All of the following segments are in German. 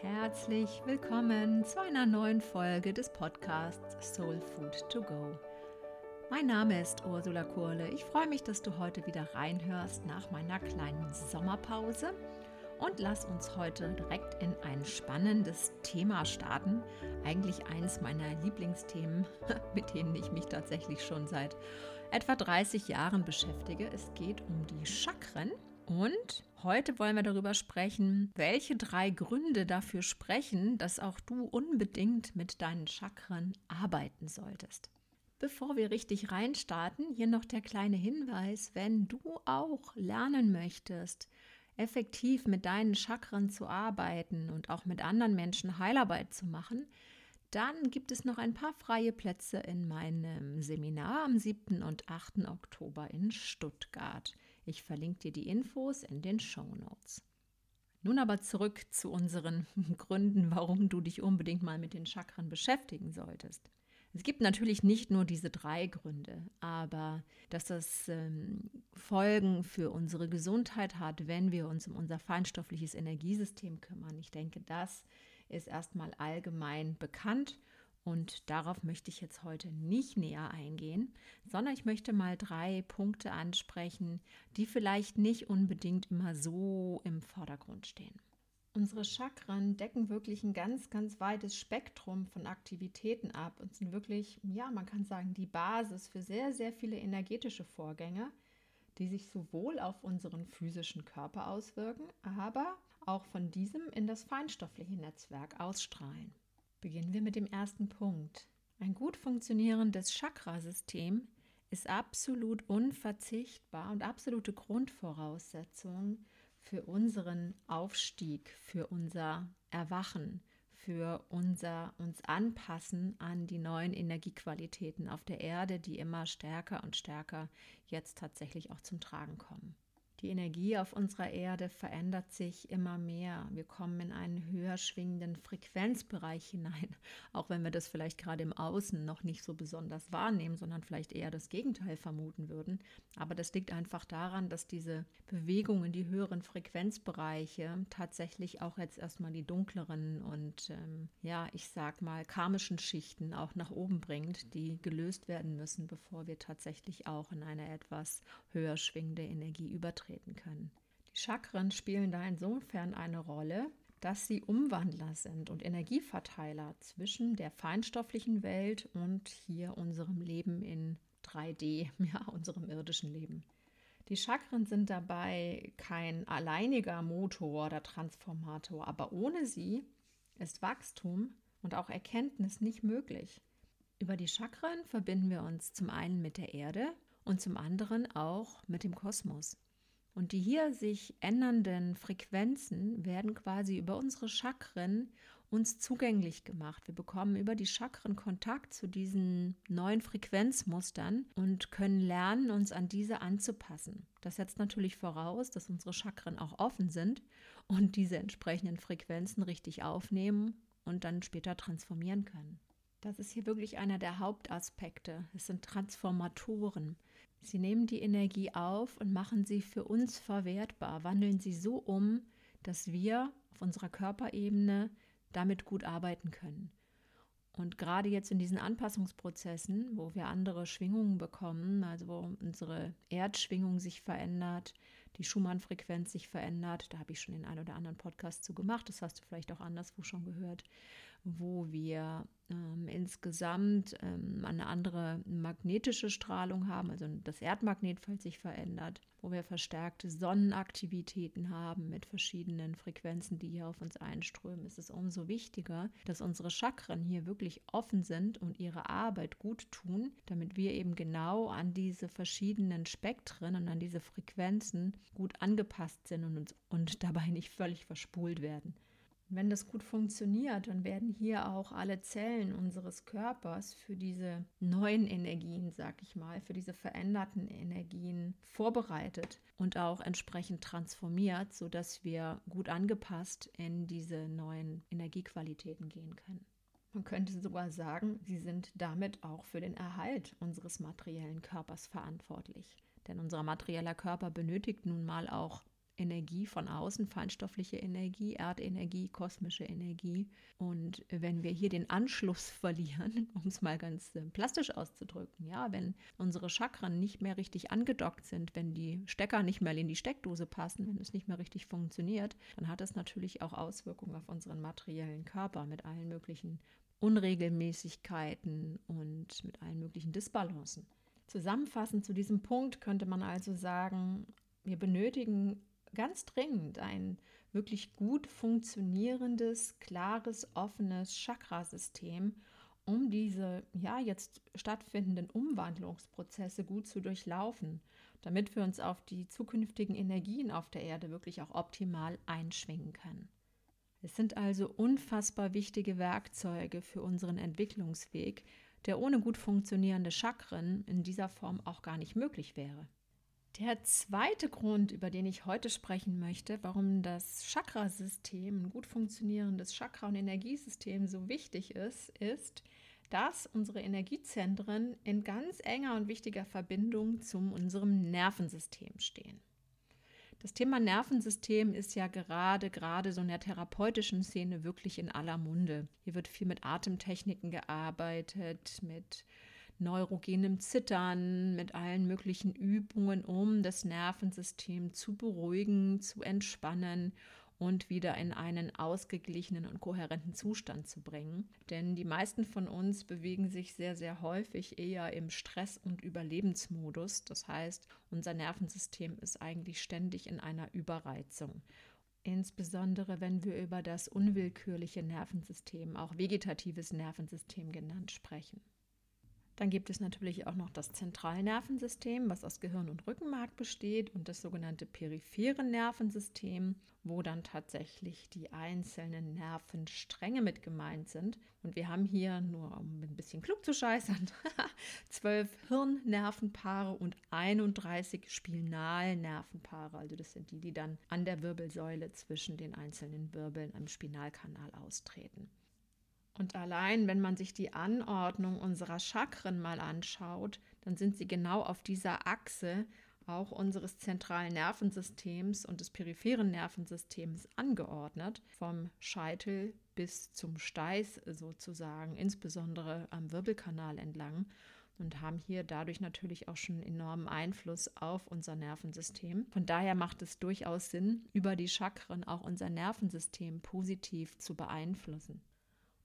Herzlich willkommen zu einer neuen Folge des Podcasts Soul Food to Go. Mein Name ist Ursula Kurle. Ich freue mich, dass du heute wieder reinhörst nach meiner kleinen Sommerpause und lass uns heute direkt in ein spannendes Thema starten. Eigentlich eins meiner Lieblingsthemen, mit denen ich mich tatsächlich schon seit etwa 30 Jahren beschäftige. Es geht um die Chakren und heute wollen wir darüber sprechen, welche drei Gründe dafür sprechen, dass auch du unbedingt mit deinen Chakren arbeiten solltest. Bevor wir richtig reinstarten, hier noch der kleine Hinweis, wenn du auch lernen möchtest, effektiv mit deinen Chakren zu arbeiten und auch mit anderen Menschen Heilarbeit zu machen, dann gibt es noch ein paar freie Plätze in meinem Seminar am 7. und 8. Oktober in Stuttgart. Ich verlinke dir die Infos in den Show Notes. Nun aber zurück zu unseren Gründen, warum du dich unbedingt mal mit den Chakren beschäftigen solltest. Es gibt natürlich nicht nur diese drei Gründe, aber dass das ähm, Folgen für unsere Gesundheit hat, wenn wir uns um unser feinstoffliches Energiesystem kümmern. Ich denke, das ist erstmal allgemein bekannt und darauf möchte ich jetzt heute nicht näher eingehen, sondern ich möchte mal drei Punkte ansprechen, die vielleicht nicht unbedingt immer so im Vordergrund stehen. Unsere Chakren decken wirklich ein ganz, ganz weites Spektrum von Aktivitäten ab und sind wirklich, ja, man kann sagen, die Basis für sehr, sehr viele energetische Vorgänge, die sich sowohl auf unseren physischen Körper auswirken, aber auch von diesem in das feinstoffliche Netzwerk ausstrahlen. Beginnen wir mit dem ersten Punkt. Ein gut funktionierendes Chakrasystem ist absolut unverzichtbar und absolute Grundvoraussetzung für unseren Aufstieg, für unser Erwachen, für unser uns anpassen an die neuen Energiequalitäten auf der Erde, die immer stärker und stärker jetzt tatsächlich auch zum Tragen kommen. Die Energie auf unserer Erde verändert sich immer mehr. Wir kommen in einen höher schwingenden Frequenzbereich hinein, auch wenn wir das vielleicht gerade im Außen noch nicht so besonders wahrnehmen, sondern vielleicht eher das Gegenteil vermuten würden. Aber das liegt einfach daran, dass diese Bewegung in die höheren Frequenzbereiche tatsächlich auch jetzt erstmal die dunkleren und ähm, ja, ich sag mal karmischen Schichten auch nach oben bringt, die gelöst werden müssen, bevor wir tatsächlich auch in eine etwas höher schwingende Energie übertreten auftreten können. Die Chakren spielen da insofern eine Rolle, dass sie Umwandler sind und Energieverteiler zwischen der feinstofflichen Welt und hier unserem Leben in 3D, ja, unserem irdischen Leben. Die Chakren sind dabei kein alleiniger Motor oder Transformator, aber ohne sie ist Wachstum und auch Erkenntnis nicht möglich. Über die Chakren verbinden wir uns zum einen mit der Erde und zum anderen auch mit dem Kosmos. Und die hier sich ändernden Frequenzen werden quasi über unsere Chakren uns zugänglich gemacht. Wir bekommen über die Chakren Kontakt zu diesen neuen Frequenzmustern und können lernen, uns an diese anzupassen. Das setzt natürlich voraus, dass unsere Chakren auch offen sind und diese entsprechenden Frequenzen richtig aufnehmen und dann später transformieren können. Das ist hier wirklich einer der Hauptaspekte. Es sind Transformatoren. Sie nehmen die Energie auf und machen sie für uns verwertbar, wandeln sie so um, dass wir auf unserer Körperebene damit gut arbeiten können. Und gerade jetzt in diesen Anpassungsprozessen, wo wir andere Schwingungen bekommen, also wo unsere Erdschwingung sich verändert, die Schumann-Frequenz sich verändert, da habe ich schon den einen oder anderen Podcast zu gemacht, das hast du vielleicht auch anderswo schon gehört, wo wir ähm, insgesamt ähm, eine andere magnetische Strahlung haben, also das Erdmagnetfeld sich verändert, wo wir verstärkte Sonnenaktivitäten haben mit verschiedenen Frequenzen, die hier auf uns einströmen, ist es umso wichtiger, dass unsere Chakren hier wirklich offen sind und ihre Arbeit gut tun, damit wir eben genau an diese verschiedenen Spektren und an diese Frequenzen gut angepasst sind und, uns, und dabei nicht völlig verspult werden. Wenn das gut funktioniert, dann werden hier auch alle Zellen unseres Körpers für diese neuen Energien, sag ich mal, für diese veränderten Energien vorbereitet und auch entsprechend transformiert, sodass wir gut angepasst in diese neuen Energiequalitäten gehen können. Man könnte sogar sagen, sie sind damit auch für den Erhalt unseres materiellen Körpers verantwortlich. Denn unser materieller Körper benötigt nun mal auch Energie von außen, feinstoffliche Energie, Erdenergie, kosmische Energie. Und wenn wir hier den Anschluss verlieren, um es mal ganz äh, plastisch auszudrücken, ja, wenn unsere Chakren nicht mehr richtig angedockt sind, wenn die Stecker nicht mehr in die Steckdose passen, wenn es nicht mehr richtig funktioniert, dann hat das natürlich auch Auswirkungen auf unseren materiellen Körper mit allen möglichen Unregelmäßigkeiten und mit allen möglichen Disbalancen. Zusammenfassend zu diesem Punkt könnte man also sagen, wir benötigen ganz dringend ein wirklich gut funktionierendes, klares, offenes Chakrasystem, um diese ja jetzt stattfindenden Umwandlungsprozesse gut zu durchlaufen, damit wir uns auf die zukünftigen Energien auf der Erde wirklich auch optimal einschwingen können. Es sind also unfassbar wichtige Werkzeuge für unseren Entwicklungsweg, der ohne gut funktionierende Chakren in dieser Form auch gar nicht möglich wäre. Der zweite Grund, über den ich heute sprechen möchte, warum das Chakrasystem, ein gut funktionierendes Chakra- und Energiesystem so wichtig ist, ist, dass unsere Energiezentren in ganz enger und wichtiger Verbindung zu unserem Nervensystem stehen. Das Thema Nervensystem ist ja gerade, gerade so in der therapeutischen Szene wirklich in aller Munde. Hier wird viel mit Atemtechniken gearbeitet, mit neurogenem Zittern, mit allen möglichen Übungen, um das Nervensystem zu beruhigen, zu entspannen und wieder in einen ausgeglichenen und kohärenten Zustand zu bringen. Denn die meisten von uns bewegen sich sehr, sehr häufig eher im Stress- und Überlebensmodus. Das heißt, unser Nervensystem ist eigentlich ständig in einer Überreizung. Insbesondere wenn wir über das unwillkürliche Nervensystem, auch vegetatives Nervensystem genannt, sprechen. Dann gibt es natürlich auch noch das Zentralnervensystem, was aus Gehirn und Rückenmark besteht und das sogenannte periphere Nervensystem, wo dann tatsächlich die einzelnen Nervenstränge mit gemeint sind. Und wir haben hier nur, um ein bisschen klug zu scheißern, zwölf Hirnnervenpaare und 31 Spinalnervenpaare. Also das sind die, die dann an der Wirbelsäule zwischen den einzelnen Wirbeln am Spinalkanal austreten. Und allein, wenn man sich die Anordnung unserer Chakren mal anschaut, dann sind sie genau auf dieser Achse auch unseres zentralen Nervensystems und des peripheren Nervensystems angeordnet, vom Scheitel bis zum Steiß sozusagen, insbesondere am Wirbelkanal entlang und haben hier dadurch natürlich auch schon enormen Einfluss auf unser Nervensystem. Von daher macht es durchaus Sinn, über die Chakren auch unser Nervensystem positiv zu beeinflussen.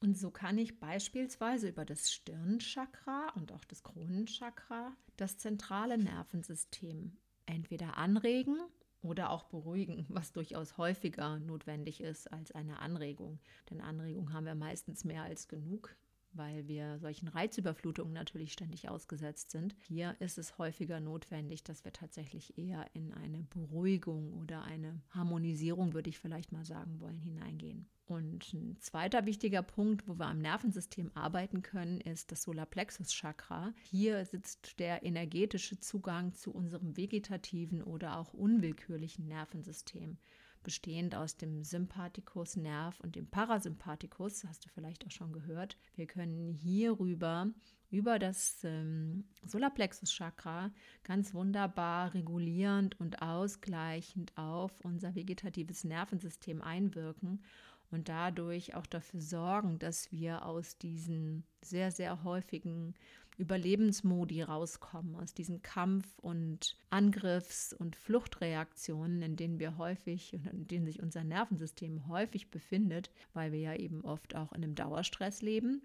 Und so kann ich beispielsweise über das Stirnchakra und auch das Kronenchakra das zentrale Nervensystem entweder anregen oder auch beruhigen, was durchaus häufiger notwendig ist als eine Anregung. Denn Anregung haben wir meistens mehr als genug weil wir solchen Reizüberflutungen natürlich ständig ausgesetzt sind. Hier ist es häufiger notwendig, dass wir tatsächlich eher in eine Beruhigung oder eine Harmonisierung, würde ich vielleicht mal sagen wollen, hineingehen. Und ein zweiter wichtiger Punkt, wo wir am Nervensystem arbeiten können, ist das Solarplexus-Chakra. Hier sitzt der energetische Zugang zu unserem vegetativen oder auch unwillkürlichen Nervensystem bestehend aus dem Sympathikus-Nerv und dem Parasympathikus, hast du vielleicht auch schon gehört. Wir können hierüber über das ähm, Solarplexus-Chakra ganz wunderbar regulierend und ausgleichend auf unser vegetatives Nervensystem einwirken und dadurch auch dafür sorgen, dass wir aus diesen sehr, sehr häufigen Überlebensmodi rauskommen, aus diesen Kampf- und Angriffs- und Fluchtreaktionen, in denen wir häufig, in denen sich unser Nervensystem häufig befindet, weil wir ja eben oft auch in einem Dauerstress leben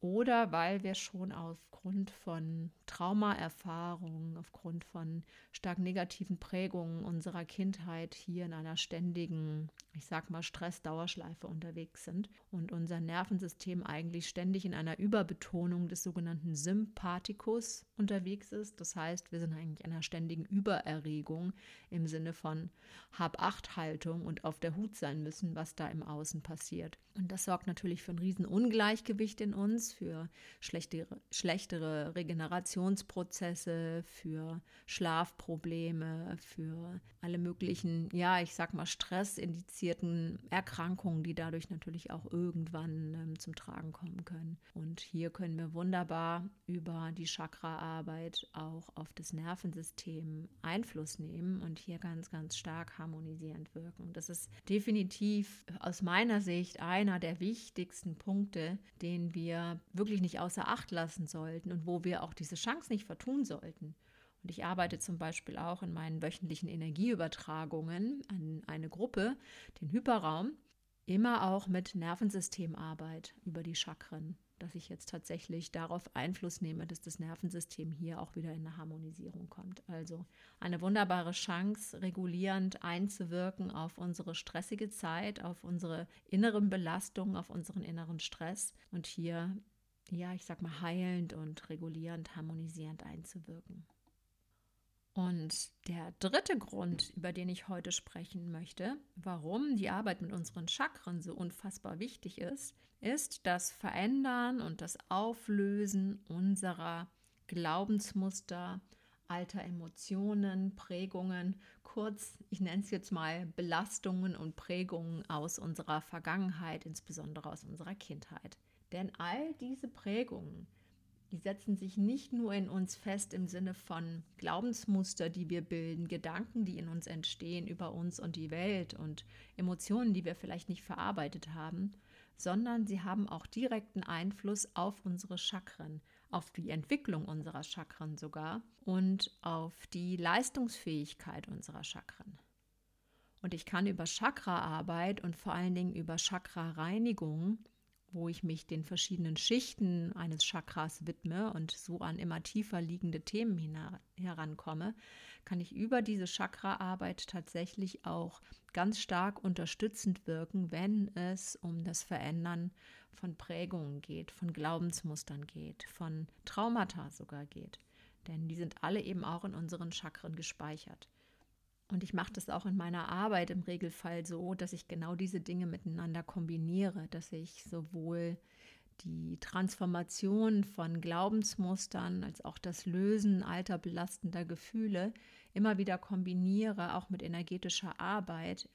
oder weil wir schon aufgrund von Traumaerfahrungen, aufgrund von stark negativen Prägungen unserer Kindheit hier in einer ständigen, ich sag mal, Stressdauerschleife unterwegs sind und unser Nervensystem eigentlich ständig in einer Überbetonung des sogenannten Sympathikus unterwegs ist. Das heißt, wir sind eigentlich in einer ständigen Übererregung im Sinne von Hab-Acht-Haltung und auf der Hut sein müssen, was da im Außen passiert. Und das sorgt natürlich für ein Riesenungleichgewicht in uns Balance, für schlechtere, schlechtere Regenerationsprozesse, für Schlafprobleme, für alle möglichen, ja, ich sag mal, stressindizierten Erkrankungen, die dadurch natürlich auch irgendwann ähm, zum Tragen kommen können. Und hier können wir wunderbar über die Chakraarbeit auch auf das Nervensystem Einfluss nehmen und hier ganz, ganz stark harmonisierend wirken. Das ist definitiv aus meiner Sicht einer der wichtigsten Punkte, den wir wirklich nicht außer Acht lassen sollten und wo wir auch diese Chance nicht vertun sollten. Und ich arbeite zum Beispiel auch in meinen wöchentlichen Energieübertragungen an eine Gruppe, den Hyperraum, immer auch mit Nervensystemarbeit über die Chakren, dass ich jetzt tatsächlich darauf Einfluss nehme, dass das Nervensystem hier auch wieder in eine Harmonisierung kommt. Also eine wunderbare Chance, regulierend einzuwirken auf unsere stressige Zeit, auf unsere inneren Belastungen, auf unseren inneren Stress und hier, ja, ich sag mal, heilend und regulierend, harmonisierend einzuwirken. Und der dritte Grund, über den ich heute sprechen möchte, warum die Arbeit mit unseren Chakren so unfassbar wichtig ist, ist das Verändern und das Auflösen unserer Glaubensmuster, alter Emotionen, Prägungen, kurz, ich nenne es jetzt mal Belastungen und Prägungen aus unserer Vergangenheit, insbesondere aus unserer Kindheit. Denn all diese Prägungen, die setzen sich nicht nur in uns fest im Sinne von Glaubensmuster, die wir bilden, Gedanken, die in uns entstehen über uns und die Welt und Emotionen, die wir vielleicht nicht verarbeitet haben, sondern sie haben auch direkten Einfluss auf unsere Chakren, auf die Entwicklung unserer Chakren sogar und auf die Leistungsfähigkeit unserer Chakren. Und ich kann über Chakraarbeit und vor allen Dingen über Chakrareinigung wo ich mich den verschiedenen Schichten eines Chakras widme und so an immer tiefer liegende Themen herankomme, kann ich über diese Chakraarbeit tatsächlich auch ganz stark unterstützend wirken, wenn es um das Verändern von Prägungen geht, von Glaubensmustern geht, von Traumata sogar geht. Denn die sind alle eben auch in unseren Chakren gespeichert. Und ich mache das auch in meiner Arbeit im Regelfall so, dass ich genau diese Dinge miteinander kombiniere, dass ich sowohl die Transformation von Glaubensmustern als auch das Lösen alter belastender Gefühle immer wieder kombiniere, auch mit energetischer Arbeit,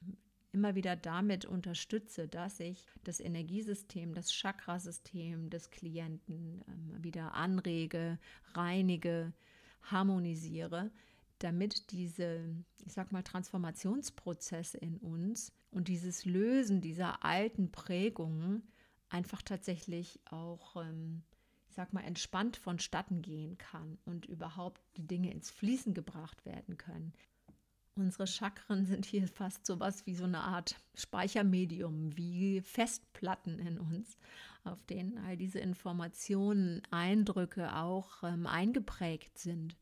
immer wieder damit unterstütze, dass ich das Energiesystem, das Chakrasystem des Klienten ähm, wieder anrege, reinige, harmonisiere, damit diese, ich sag mal, Transformationsprozesse in uns und dieses Lösen dieser alten Prägungen einfach tatsächlich auch, ähm, ich sag mal, entspannt vonstatten gehen kann und überhaupt die Dinge ins Fließen gebracht werden können. Unsere Chakren sind hier fast so was wie so eine Art Speichermedium, wie Festplatten in uns, auf denen all diese Informationen, Eindrücke auch ähm, eingeprägt sind.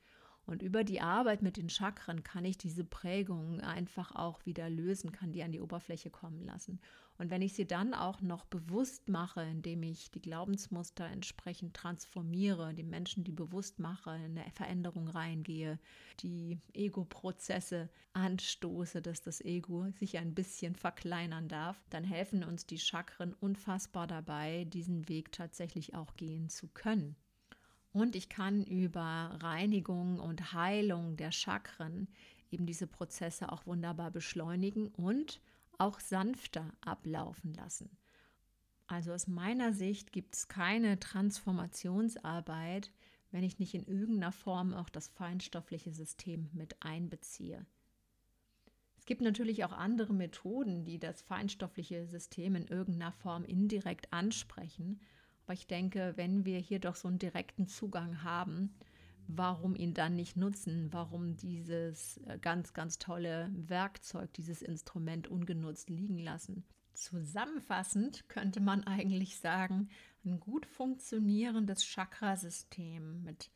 Und über die Arbeit mit den Chakren kann ich diese Prägungen einfach auch wieder lösen, kann die an die Oberfläche kommen lassen. Und wenn ich sie dann auch noch bewusst mache, indem ich die Glaubensmuster entsprechend transformiere, die Menschen die bewusst mache, in eine Veränderung reingehe, die Ego-Prozesse anstoße, dass das Ego sich ein bisschen verkleinern darf, dann helfen uns die Chakren unfassbar dabei, diesen Weg tatsächlich auch gehen zu können. Und ich kann über Reinigung und Heilung der Chakren eben diese Prozesse auch wunderbar beschleunigen und auch sanfter ablaufen lassen. Also aus meiner Sicht gibt es keine Transformationsarbeit, wenn ich nicht in irgendeiner Form auch das feinstoffliche System mit einbeziehe. Es gibt natürlich auch andere Methoden, die das feinstoffliche System in irgendeiner Form indirekt ansprechen. Aber ich denke, wenn wir hier doch so einen direkten Zugang haben, warum ihn dann nicht nutzen? Warum dieses äh, ganz, ganz tolle Werkzeug, dieses Instrument ungenutzt liegen lassen? Zusammenfassend könnte man eigentlich sagen, ein gut funktionierendes Chakrasystem mit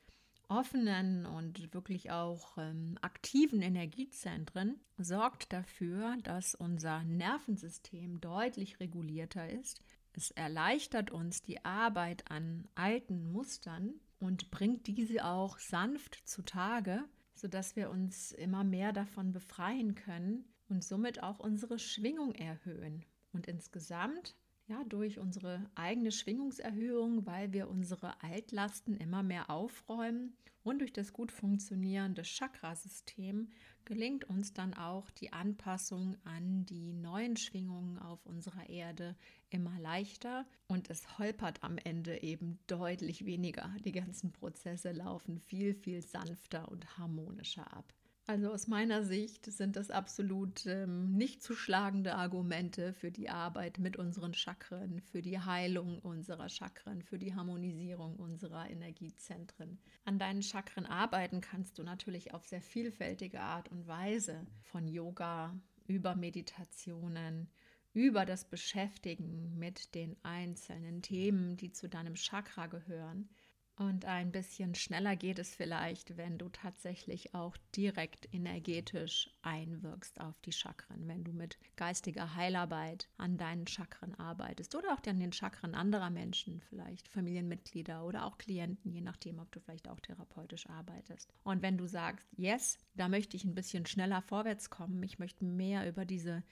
offenen und wirklich auch ähm, aktiven Energiezentren sorgt dafür, dass unser Nervensystem deutlich regulierter ist, es erleichtert uns die Arbeit an alten Mustern und bringt diese auch sanft zutage, sodass wir uns immer mehr davon befreien können und somit auch unsere Schwingung erhöhen. Und insgesamt ja, durch unsere eigene Schwingungserhöhung, weil wir unsere Altlasten immer mehr aufräumen und durch das gut funktionierende Chakrasystem gelingt uns dann auch die Anpassung an die neuen Schwingungen auf unserer Erde immer leichter und es holpert am Ende eben deutlich weniger. Die ganzen Prozesse laufen viel, viel sanfter und harmonischer ab. Also aus meiner Sicht sind das absolut ähm, nicht zu schlagende Argumente für die Arbeit mit unseren Chakren, für die Heilung unserer Chakren, für die Harmonisierung unserer Energiezentren. An deinen Chakren arbeiten kannst du natürlich auf sehr vielfältige Art und Weise, von Yoga über Meditationen, über das Beschäftigen mit den einzelnen Themen, die zu deinem Chakra gehören. Und ein bisschen schneller geht es vielleicht, wenn du tatsächlich auch direkt energetisch einwirkst auf die Chakren, wenn du mit geistiger Heilarbeit an deinen Chakren arbeitest oder auch an den Chakren anderer Menschen, vielleicht Familienmitglieder oder auch Klienten, je nachdem, ob du vielleicht auch therapeutisch arbeitest. Und wenn du sagst, yes, da möchte ich ein bisschen schneller vorwärts kommen, ich möchte mehr über diese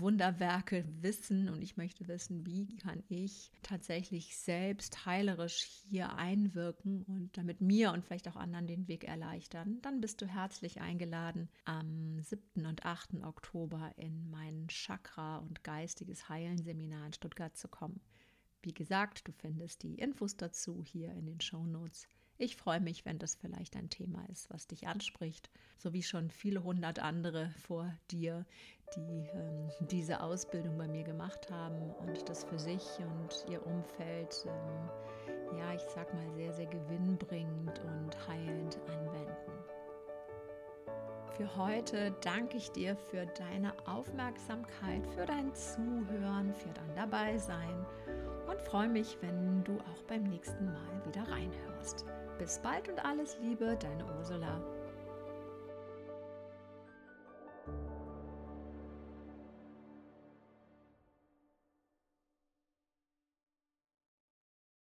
Wunderwerke wissen und ich möchte wissen, wie kann ich tatsächlich selbst heilerisch hier einwirken und damit mir und vielleicht auch anderen den Weg erleichtern, dann bist du herzlich eingeladen, am 7. und 8. Oktober in mein Chakra- und geistiges Heilen Seminar in Stuttgart zu kommen. Wie gesagt, du findest die Infos dazu hier in den Show Notes. Ich freue mich, wenn das vielleicht ein Thema ist, was dich anspricht, so wie schon viele hundert andere vor dir, die ähm, diese Ausbildung bei mir gemacht haben und das für sich und ihr Umfeld, ähm, ja, ich sag mal, sehr, sehr gewinnbringend und heilend anwenden. Für heute danke ich dir für deine Aufmerksamkeit, für dein Zuhören, für dein Dabeisein und freue mich, wenn du auch beim nächsten Mal wieder reinhörst. Bis bald und alles Liebe, deine Ursula.